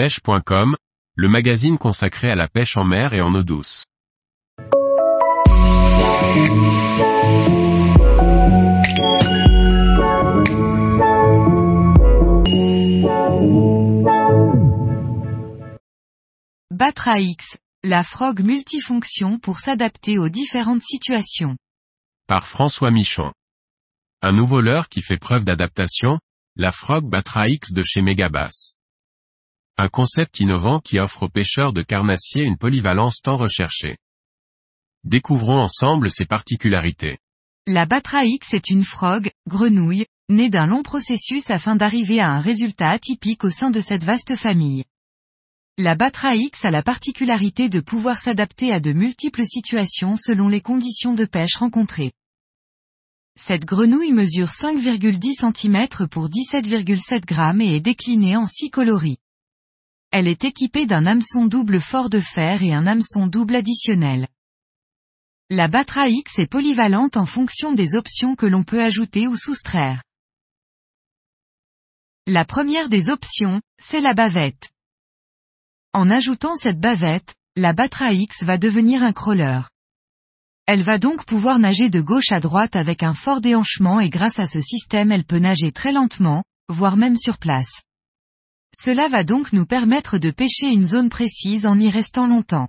pêche.com, le magazine consacré à la pêche en mer et en eau douce. Batra X, la frog multifonction pour s'adapter aux différentes situations. Par François Michon. Un nouveau leurre qui fait preuve d'adaptation, la frog Batra X de chez Megabass. Un concept innovant qui offre aux pêcheurs de carnassiers une polyvalence tant recherchée. Découvrons ensemble ses particularités. La Batra X est une frog, grenouille, née d'un long processus afin d'arriver à un résultat atypique au sein de cette vaste famille. La Batra X a la particularité de pouvoir s'adapter à de multiples situations selon les conditions de pêche rencontrées. Cette grenouille mesure 5,10 cm pour 17,7 g et est déclinée en 6 coloris. Elle est équipée d'un hameçon double fort de fer et un hameçon double additionnel. La Batra X est polyvalente en fonction des options que l'on peut ajouter ou soustraire. La première des options, c'est la bavette. En ajoutant cette bavette, la Batra X va devenir un crawler. Elle va donc pouvoir nager de gauche à droite avec un fort déhanchement et grâce à ce système elle peut nager très lentement, voire même sur place. Cela va donc nous permettre de pêcher une zone précise en y restant longtemps.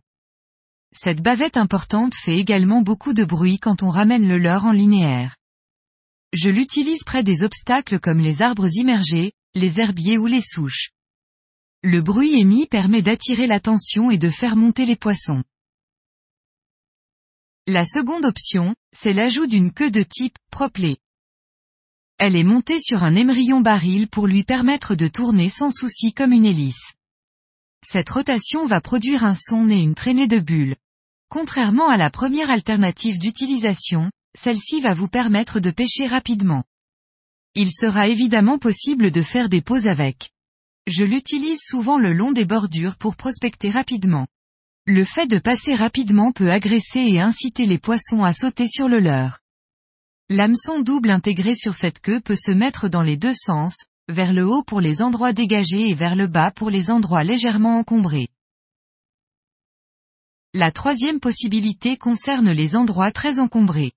Cette bavette importante fait également beaucoup de bruit quand on ramène le leurre en linéaire. Je l'utilise près des obstacles comme les arbres immergés, les herbiers ou les souches. Le bruit émis permet d'attirer l'attention et de faire monter les poissons. La seconde option, c'est l'ajout d'une queue de type proplé. Elle est montée sur un émerillon baril pour lui permettre de tourner sans souci comme une hélice. Cette rotation va produire un son et une traînée de bulles. Contrairement à la première alternative d'utilisation, celle-ci va vous permettre de pêcher rapidement. Il sera évidemment possible de faire des pauses avec. Je l'utilise souvent le long des bordures pour prospecter rapidement. Le fait de passer rapidement peut agresser et inciter les poissons à sauter sur le leurre. L'hameçon double intégré sur cette queue peut se mettre dans les deux sens, vers le haut pour les endroits dégagés et vers le bas pour les endroits légèrement encombrés. La troisième possibilité concerne les endroits très encombrés.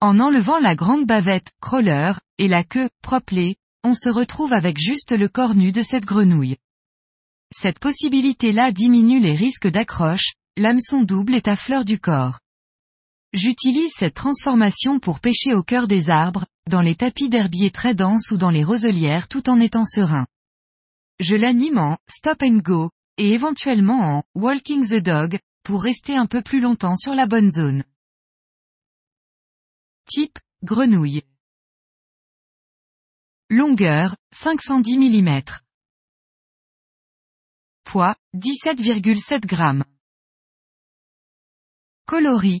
En enlevant la grande bavette, crawler, et la queue, proplé, on se retrouve avec juste le corps nu de cette grenouille. Cette possibilité-là diminue les risques d'accroche, l'hameçon double est à fleur du corps. J'utilise cette transformation pour pêcher au cœur des arbres, dans les tapis d'herbier très denses ou dans les roselières tout en étant serein. Je l'anime en stop and go, et éventuellement en walking the dog, pour rester un peu plus longtemps sur la bonne zone. Type, grenouille. Longueur, 510 mm. Poids, 17,7 g. Coloris,